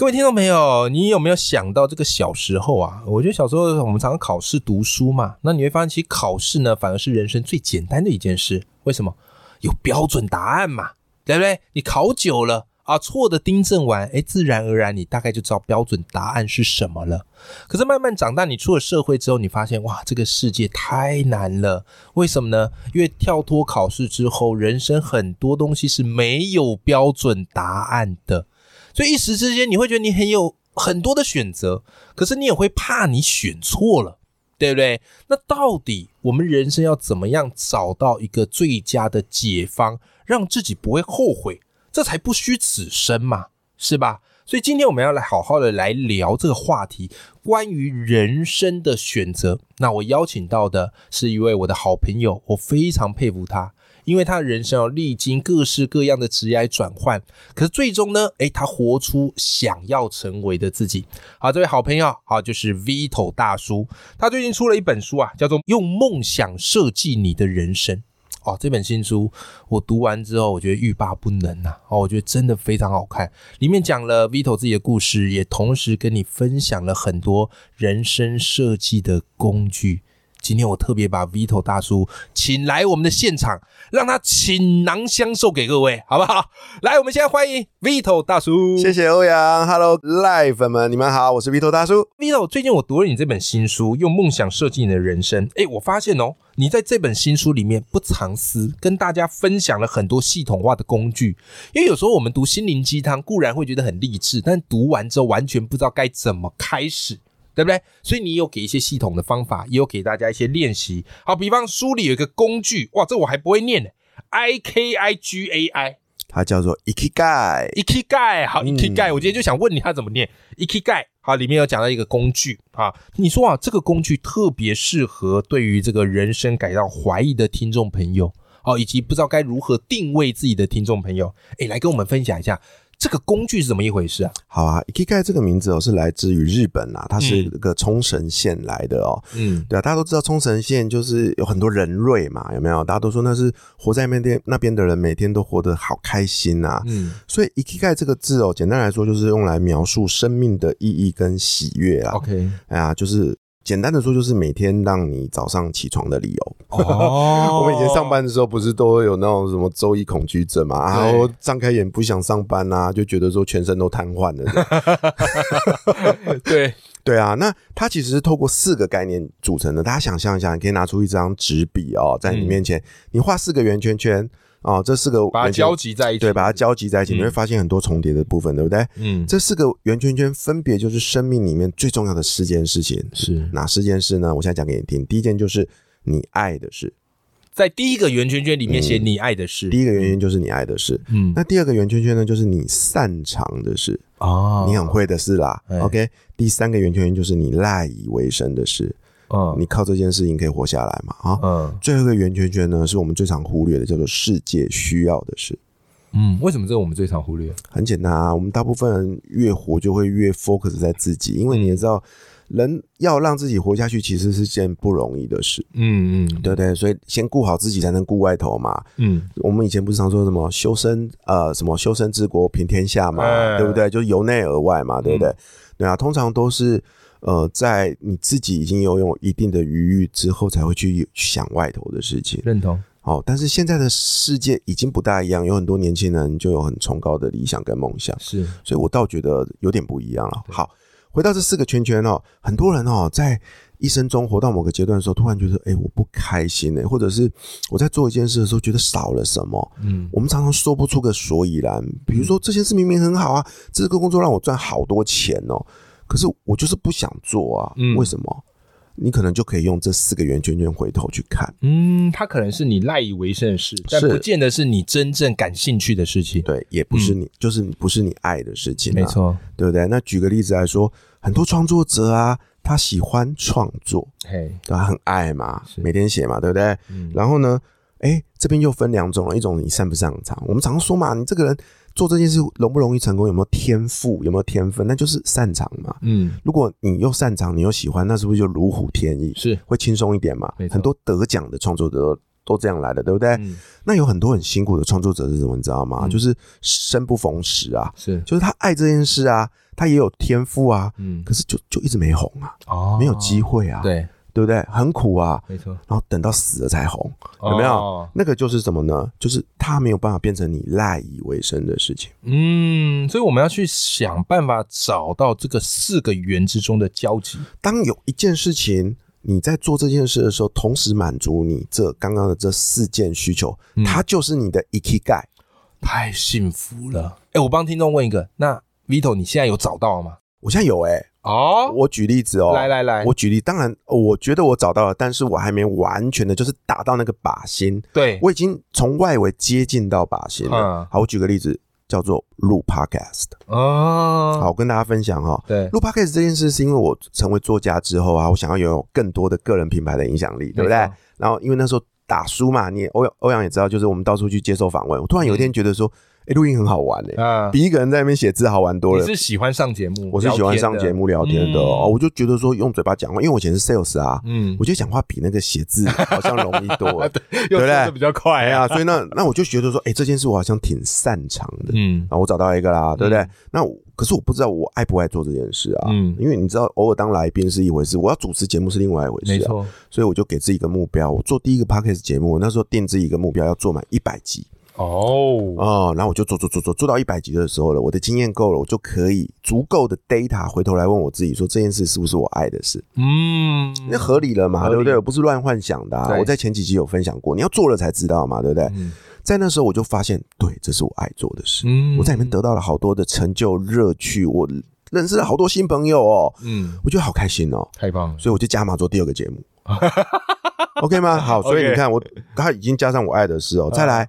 各位听众朋友，你有没有想到这个小时候啊？我觉得小时候我们常常考试读书嘛，那你会发现，其实考试呢反而是人生最简单的一件事。为什么？有标准答案嘛，对不对？你考久了啊，错的订正完，哎，自然而然你大概就知道标准答案是什么了。可是慢慢长大，你出了社会之后，你发现哇，这个世界太难了。为什么呢？因为跳脱考试之后，人生很多东西是没有标准答案的。所以一时之间，你会觉得你很有很多的选择，可是你也会怕你选错了，对不对？那到底我们人生要怎么样找到一个最佳的解方，让自己不会后悔？这才不虚此生嘛，是吧？所以今天我们要来好好的来聊这个话题，关于人生的选择。那我邀请到的是一位我的好朋友，我非常佩服他。因为他的人生要历经各式各样的职业转换，可是最终呢，诶，他活出想要成为的自己。好，这位好朋友，好，就是 Vito 大叔，他最近出了一本书啊，叫做《用梦想设计你的人生》。哦，这本新书我读完之后，我觉得欲罢不能呐。哦，我觉得真的非常好看，里面讲了 Vito 自己的故事，也同时跟你分享了很多人生设计的工具。今天我特别把 Vito 大叔请来我们的现场，让他倾囊相授给各位，好不好？来，我们现在欢迎 Vito 大叔。谢谢欧阳，Hello Live 粉们，你们好，我是 Vito 大叔。Vito，最近我读了你这本新书《用梦想设计你的人生》，哎，我发现哦，你在这本新书里面不藏私，跟大家分享了很多系统化的工具。因为有时候我们读心灵鸡汤固然会觉得很励志，但读完之后完全不知道该怎么开始。对不对？所以你有给一些系统的方法，也有给大家一些练习。好，比方书里有一个工具，哇，这我还不会念呢。I K I G A I，它叫做 Ikigai。Ikigai，好，Ikigai，我今天就想问你，它怎么念？Ikigai，好，里面有讲到一个工具啊。你说啊，这个工具特别适合对于这个人生感到怀疑的听众朋友，哦，以及不知道该如何定位自己的听众朋友，哎，来跟我们分享一下。这个工具是怎么一回事啊？好啊，Ikigai 这个名字哦是来自于日本啊，它是一个冲绳县来的哦。嗯，对啊，大家都知道冲绳县就是有很多人瑞嘛，有没有？大家都说那是活在那边那边的人每天都活得好开心呐。嗯，所以 Ikigai 这个字哦，简单来说就是用来描述生命的意义跟喜悦啊。OK，哎呀，就是。简单的说，就是每天让你早上起床的理由。哦，我们以前上班的时候，不是都会有那种什么周一恐惧症嘛？然后张开眼不想上班啊，就觉得说全身都瘫痪了。对 对啊，那它其实是透过四个概念组成的。大家想象一下，你可以拿出一张纸笔哦，在你面前，你画四个圆圈圈。哦，这四个把它交集在一起，对，把它交集在一起，你会发现很多重叠的部分，对不对？嗯，这四个圆圈圈分别就是生命里面最重要的四件事情，是哪四件事呢？我现在讲给你听。第一件就是你爱的事，在第一个圆圈圈里面写你爱的事，第一个圆圈就是你爱的事。嗯，那第二个圆圈圈呢，就是你擅长的事，哦，你很会的事啦。OK，第三个圆圈圈就是你赖以为生的事。嗯，你靠这件事情可以活下来嘛？啊，嗯，最后一个圆圈圈呢，是我们最常忽略的，叫做世界需要的事。嗯，为什么这个我们最常忽略？很简单啊，我们大部分人越活就会越 focus 在自己，因为你也知道，人要让自己活下去，其实是件不容易的事。嗯嗯，对对，所以先顾好自己，才能顾外头嘛。嗯，我们以前不是常说什么修身呃，什么修身治国平天下嘛，对不对？就由内而外嘛，对不对？对啊，通常都是。呃，在你自己已经拥有一定的余裕之后，才会去想外头的事情。认同。哦，但是现在的世界已经不大一样，有很多年轻人就有很崇高的理想跟梦想。是，所以我倒觉得有点不一样了。好，回到这四个圈圈哦，很多人哦，在一生中活到某个阶段的时候，突然觉得，哎，我不开心哎，或者是我在做一件事的时候，觉得少了什么。嗯，我们常常说不出个所以然。比如说，这件事明明很好啊，这个工作让我赚好多钱哦。可是我就是不想做啊，为什么？你可能就可以用这四个圆圈圈回头去看，嗯，它可能是你赖以为生的事，但不见得是你真正感兴趣的事情，对，也不是你，就是不是你爱的事情，没错，对不对？那举个例子来说，很多创作者啊，他喜欢创作，嘿，他很爱嘛，每天写嘛，对不对？然后呢，哎，这边又分两种了，一种你擅不擅长，我们常说嘛，你这个人做这件事容不容易成功，有没有天赋，有没有天分，那就是擅长嘛。嗯，如果你又擅长，你又喜欢，那是不是就如虎添翼？是会轻松一点嘛？很多得奖的创作者都这样来的，对不对？那有很多很辛苦的创作者是什么？你知道吗？就是生不逢时啊，是，就是他爱这件事啊。他也有天赋啊，嗯，可是就就一直没红啊，哦，没有机会啊，对对不对？很苦啊，没错。然后等到死了才红，有没有？那个就是什么呢？就是它没有办法变成你赖以为生的事情。嗯，所以我们要去想办法找到这个四个圆之中的交集。当有一件事情你在做这件事的时候，同时满足你这刚刚的这四件需求，它就是你的 ikigai，太幸福了。哎，我帮听众问一个，那。Vito，你现在有找到了吗？我现在有哎，哦，我举例子哦，来来来，我举例，当然，我觉得我找到了，但是我还没完全的，就是打到那个靶心。对，我已经从外围接近到靶心了。好，我举个例子，叫做录 Podcast。哦，好，我跟大家分享哈。对，录 Podcast 这件事，是因为我成为作家之后啊，我想要拥有更多的个人品牌的影响力，对不对？然后，因为那时候打书嘛，你欧欧阳也知道，就是我们到处去接受访问。我突然有一天觉得说。哎，录音很好玩嘞，比一个人在那边写字好玩多了。你是喜欢上节目？我是喜欢上节目聊天的哦。我就觉得说用嘴巴讲话，因为我以前是 sales 啊，嗯，我觉得讲话比那个写字 好像容易多了，对不对？比较快啊，所以那那我就觉得说，哎，这件事我好像挺擅长的，嗯，啊，我找到一个啦，对不对？那可是我不知道我爱不爱做这件事啊，嗯，因为你知道，偶尔当来宾是一回事，我要主持节目是另外一回事，没错。所以我就给自己一个目标，我做第一个 podcast 节目，那时候定自己一个目标，要做满一百集。哦哦，然后我就做做做做做到一百集的时候了，我的经验够了，我就可以足够的 data 回头来问我自己说这件事是不是我爱的事？嗯，那合理了嘛，对不对？不是乱幻想的。我在前几集有分享过，你要做了才知道嘛，对不对？在那时候我就发现，对，这是我爱做的事。嗯，我在里面得到了好多的成就、乐趣，我认识了好多新朋友哦。嗯，我觉得好开心哦，太棒了。所以我就加码做第二个节目，OK 吗？好，所以你看我他已经加上我爱的事哦，再来。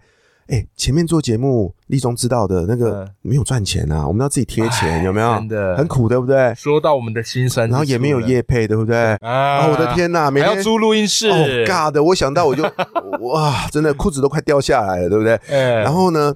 哎，前面做节目，立中知道的那个没有赚钱啊，我们要自己贴钱，有没有？真的很苦，对不对？说到我们的心声，然后也没有业配，对不对？啊，我的天哪，每天要租录音室，God，我想到我就哇，真的裤子都快掉下来了，对不对？然后呢，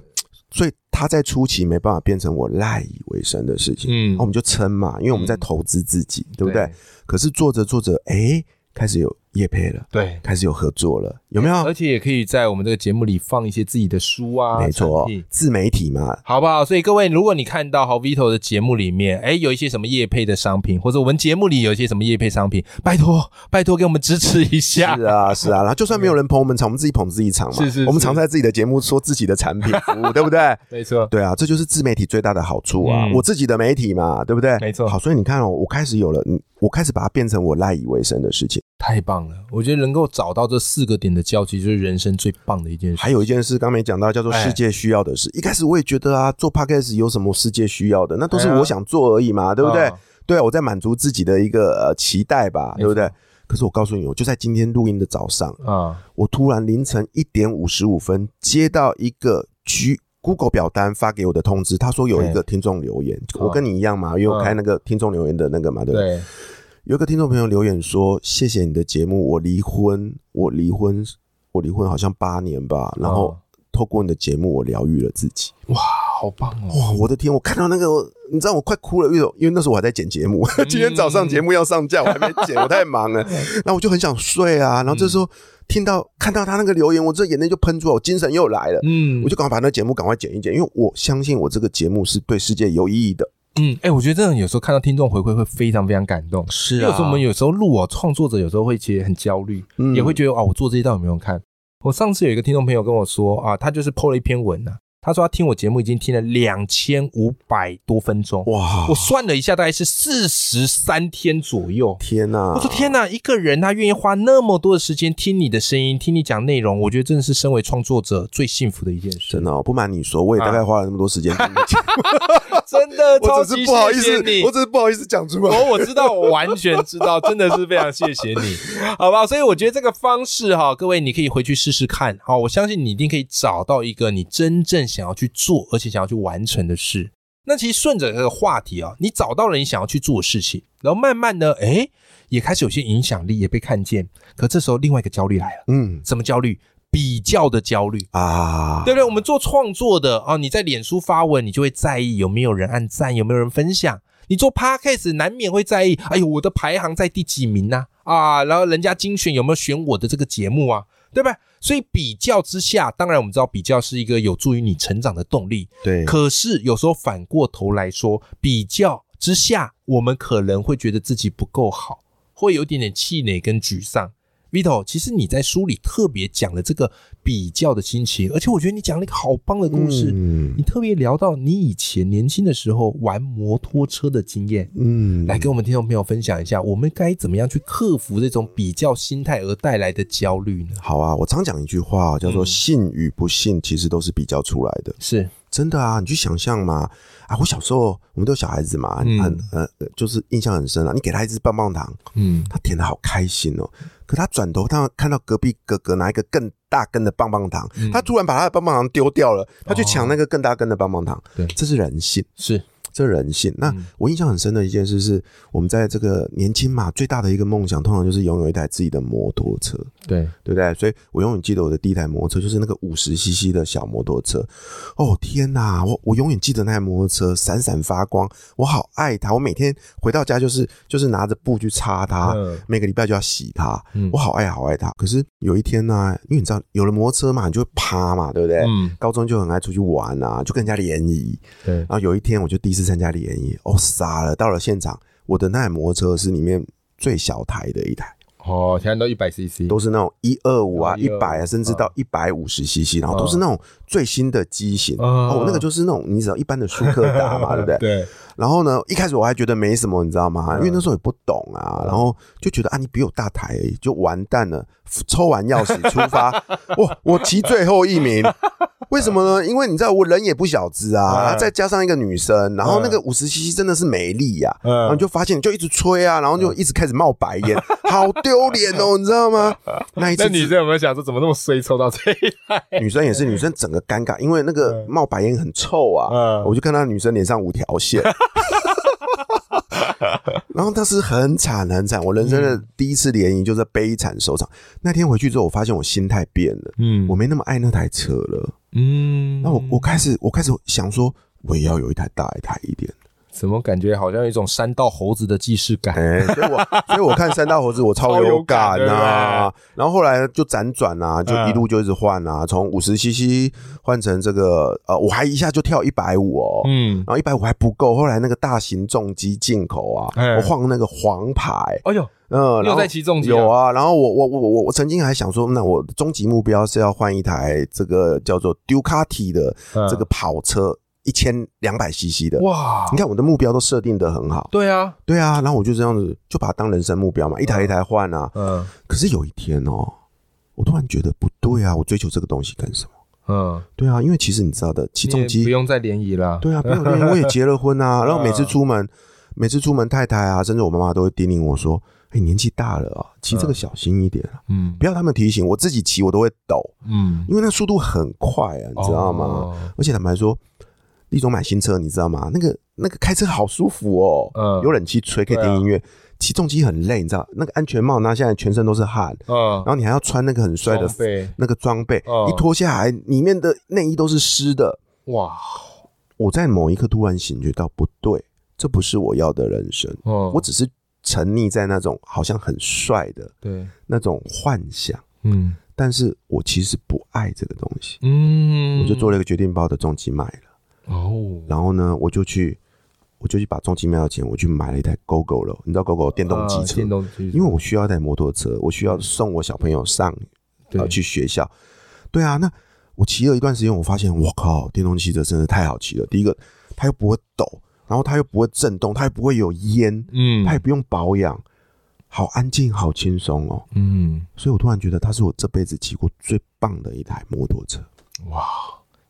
所以他在初期没办法变成我赖以为生的事情，嗯，我们就撑嘛，因为我们在投资自己，对不对？可是做着做着，哎，开始有。业配了，对，开始有合作了，有没有？而且也可以在我们这个节目里放一些自己的书啊，没错，自媒体嘛，好不好？所以各位，如果你看到好 Vito 的节目里面，哎，有一些什么业配的商品，或者我们节目里有一些什么业配商品，拜托，拜托给我们支持一下。是啊，是啊，然后就算没有人捧我们场，我们自己捧自己场嘛。是是，我们常在自己的节目说自己的产品服务，对不对？没错，对啊，这就是自媒体最大的好处啊，我自己的媒体嘛，对不对？没错。好，所以你看哦，我开始有了，我开始把它变成我赖以为生的事情。太棒了，我觉得能够找到这四个点的交集，就是人生最棒的一件事。还有一件事，刚没讲到，叫做世界需要的事。一开始我也觉得啊，做 podcast 有什么世界需要的？那都是我想做而已嘛，对不对？对啊，我在满足自己的一个呃期待吧，对不对？可是我告诉你，我就在今天录音的早上啊，我突然凌晨一点五十五分接到一个 G Google 表单发给我的通知，他说有一个听众留言，我跟你一样嘛，因为我开那个听众留言的那个嘛，对不对？有个听众朋友留言说：“谢谢你的节目，我离婚，我离婚，我离婚好像八年吧。然后透过你的节目，我疗愈了自己。哇，好棒哦！哇，我的天，我看到那个，你知道我快哭了，因为因为那时候我还在剪节目，今天早上节目要上架，我还没剪，我太忙了。那我就很想睡啊。然后这时候听到看到他那个留言，我这眼泪就喷出来，我精神又来了。嗯，我就赶快把那节目赶快剪一剪，因为我相信我这个节目是对世界有意义的。”嗯，哎，我觉得这种有时候看到听众回馈会非常非常感动。是啊，有时候我们有时候录哦，创作者有时候会其实很焦虑，也会觉得啊，我做这些到底有没有看？我上次有一个听众朋友跟我说啊，他就是 PO 了一篇文呐。他说他听我节目已经听了两千五百多分钟，哇！我算了一下，大概是四十三天左右。天哪！我说天哪！一个人他愿意花那么多的时间听你的声音，听你讲内容，我觉得真的是身为创作者最幸福的一件事。真的，不瞒你说，我也大概花了那么多时间。真的，我只是不好意思，你我只是不好意思讲出来。我我知道，我完全知道，真的是非常谢谢你，好吧？所以我觉得这个方式哈，各位你可以回去试试看。好，我相信你一定可以找到一个你真正。想要去做，而且想要去完成的事，那其实顺着这个话题啊，你找到了你想要去做的事情，然后慢慢的，哎，也开始有些影响力，也被看见。可这时候另外一个焦虑来了，嗯，什么焦虑？比较的焦虑啊，对不对？我们做创作的啊，你在脸书发文，你就会在意有没有人按赞，有没有人分享。你做 podcast 难免会在意，哎呦，我的排行在第几名呢？啊，然后人家精选有没有选我的这个节目啊？对吧？所以比较之下，当然我们知道比较是一个有助于你成长的动力。对。可是有时候反过头来说，比较之下，我们可能会觉得自己不够好，会有点点气馁跟沮丧。Vito，其实你在书里特别讲了这个比较的心情，而且我觉得你讲了一个好棒的故事。嗯，你特别聊到你以前年轻的时候玩摩托车的经验。嗯，来跟我们听众朋友分享一下，我们该怎么样去克服这种比较心态而带来的焦虑呢？好啊，我常讲一句话，叫做“信与不信，其实都是比较出来的”。是。真的啊，你去想象嘛啊！我小时候，我们都小孩子嘛，很呃，就是印象很深啊。你给他一支棒棒糖，嗯，他舔的好开心哦。可他转头，他看到隔壁哥哥拿一个更大根的棒棒糖，他突然把他的棒棒糖丢掉了，他去抢那个更大根的棒棒糖。对，这是人性。是。这人性。那我印象很深的一件事是，我们在这个年轻嘛，最大的一个梦想，通常就是拥有一台自己的摩托车。对，对不对？所以我永远记得我的第一台摩托车，就是那个五十 CC 的小摩托车。哦天哪，我我永远记得那台摩托车闪闪发光，我好爱它。我每天回到家就是就是拿着布去擦它，每个礼拜就要洗它。我好爱好爱它。可是有一天呢，因为你知道有了摩托车嘛，你就会趴嘛，对不对？嗯。高中就很爱出去玩啊，就跟人家联谊。对。然后有一天我就第一次。参加联谊哦，傻了！到了现场，我的那台摩托车是里面最小台的一台哦，现在都一百 CC，都是那种一二五啊、一百啊，甚至到一百五十 CC，然后都是那种最新的机型哦，那个就是那种你知道一般的舒克达嘛，对不对？对。然后呢，一开始我还觉得没什么，你知道吗？因为那时候也不懂啊，然后就觉得啊，你比我大台，就完蛋了。抽完钥匙出发，我！我骑最后一名，为什么呢？因为你知道我人也不小只啊，再加上一个女生，然后那个五十 cc 真的是美丽呀，然后就发现就一直吹啊，然后就一直开始冒白烟，好丢脸哦，你知道吗？那一次女生有没有想说怎么那么衰，抽到这一台？女生也是，女生整个尴尬，因为那个冒白烟很臭啊，我就看到女生脸上五条线。然后他是很惨很惨，我人生的第一次联谊就是悲惨收场。那天回去之后，我发现我心态变了，嗯，我没那么爱那台车了，嗯。那我我开始我开始想说，我也要有一台大一台一点。怎么感觉好像有一种山道猴子的既视感？哎，所以我 所以我看山道猴子，我超有感呐。然后后来就辗转啊，就一路就一直换啊，从五十 CC 换成这个呃，我还一下就跳一百五哦，嗯，然后一百五还不够，后来那个大型重机进口啊，我换那个黄牌，哎呦，嗯，又在骑重机，有啊。然后我我我我我曾经还想说，那我终极目标是要换一台这个叫做 Ducati 的这个跑车。一千两百 CC 的哇！你看我的目标都设定的很好。对啊，对啊，然后我就这样子就把它当人生目标嘛，一台一台换啊。嗯。可是有一天哦，我突然觉得不对啊，我追求这个东西干什么？嗯，对啊，因为其实你知道的，起重机不用再联谊了。对啊，不用联谊，我也结了婚啊。然后每次出门，每次出门，太太啊，甚至我妈妈都会叮咛我说：“哎，年纪大了啊，骑这个小心一点啊。”嗯，不要他们提醒，我自己骑我都会抖。嗯，因为那速度很快啊，你知道吗？而且坦白说。一种买新车，你知道吗？那个那个开车好舒服哦，嗯，有冷气吹，可以听音乐。起重机很累，你知道？那个安全帽，那现在全身都是汗，嗯，然后你还要穿那个很帅的那个装备，一脱下来，里面的内衣都是湿的。哇！我在某一刻突然醒觉到，不对，这不是我要的人生。嗯，我只是沉溺在那种好像很帅的，对，那种幻想。嗯，但是我其实不爱这个东西。嗯，我就做了一个决定，把我的重机卖了。哦，然后呢，我就去，我就去把重机卖到钱，我去买了一台 GoGo 了。你知道 GoGo 电动机车，电动机，因为我需要一台摩托车，我需要送我小朋友上，呃，去学校。对啊，那我骑了一段时间，我发现，我靠，电动汽车真的太好骑了。第一个，它又不会抖，然后它又不会震动，它又不会有烟，嗯，它也不用保养，好安静，好轻松哦，嗯。所以我突然觉得，它是我这辈子骑过最棒的一台摩托车。哇！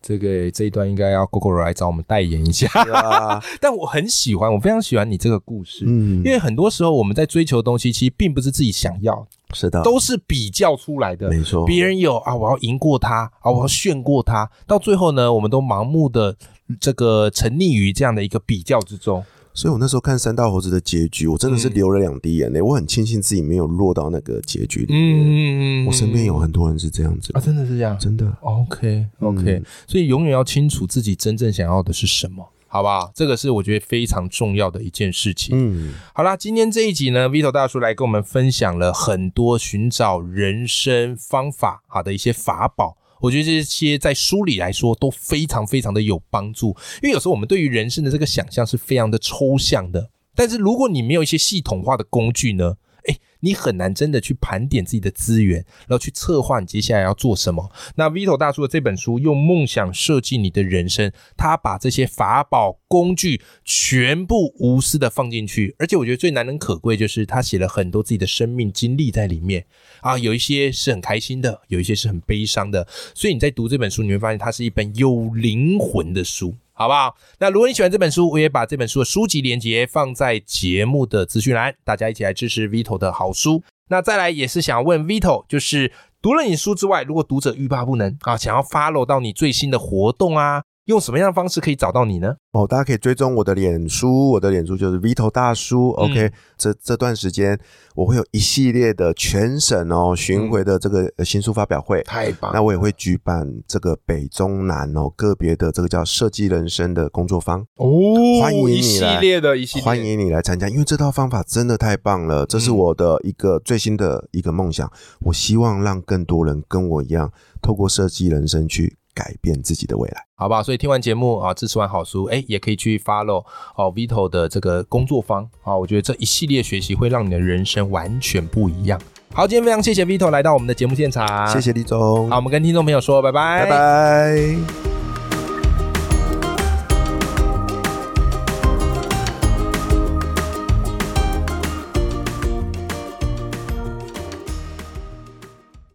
这个这一段应该要 GoGo 来找我们代言一下，但我很喜欢，我非常喜欢你这个故事，嗯，因为很多时候我们在追求东西，其实并不是自己想要，是的，都是比较出来的，没错，别人有啊，我要赢过他啊，我要炫过他，到最后呢，我们都盲目的这个沉溺于这样的一个比较之中。所以我那时候看三道猴子的结局，我真的是流了两滴眼泪。我很庆幸自己没有落到那个结局里面。我身边有很多人是这样子啊，真的是这样，真的。OK OK，所以永远要清楚自己真正想要的是什么，好不好？这个是我觉得非常重要的一件事情。嗯，好啦，今天这一集呢，Vito 大叔来跟我们分享了很多寻找人生方法好的一些法宝。我觉得这些在书里来说都非常非常的有帮助，因为有时候我们对于人生的这个想象是非常的抽象的，但是如果你没有一些系统化的工具呢？哎你很难真的去盘点自己的资源，然后去策划你接下来要做什么。那 Vito 大叔的这本书《用梦想设计你的人生》，他把这些法宝工具全部无私的放进去，而且我觉得最难能可贵就是他写了很多自己的生命经历在里面啊，有一些是很开心的，有一些是很悲伤的。所以你在读这本书，你会发现它是一本有灵魂的书。好不好？那如果你喜欢这本书，我也把这本书的书籍连接放在节目的资讯栏，大家一起来支持 Vito 的好书。那再来也是想问 Vito，就是读了你书之外，如果读者欲罢不能啊，想要 follow 到你最新的活动啊。用什么样的方式可以找到你呢？哦，大家可以追踪我的脸书，我的脸书就是 Vito 大叔。OK，这这段时间我会有一系列的全省哦巡回的这个新书发表会，太棒。那我也会举办这个北中南哦个别的这个叫设计人生的工作坊哦，欢迎你系列的一系列，欢迎你来参加，因为这套方法真的太棒了，这是我的一个最新的一个梦想，我希望让更多人跟我一样，透过设计人生去。改变自己的未来，好不好？所以听完节目啊，支持完好书，哎，也可以去 follow 哦，Vito 的这个工作坊啊，我觉得这一系列学习会让你的人生完全不一样。好，今天非常谢谢 Vito 来到我们的节目现场，谢谢李总。好，我们跟听众朋友说拜拜，拜拜。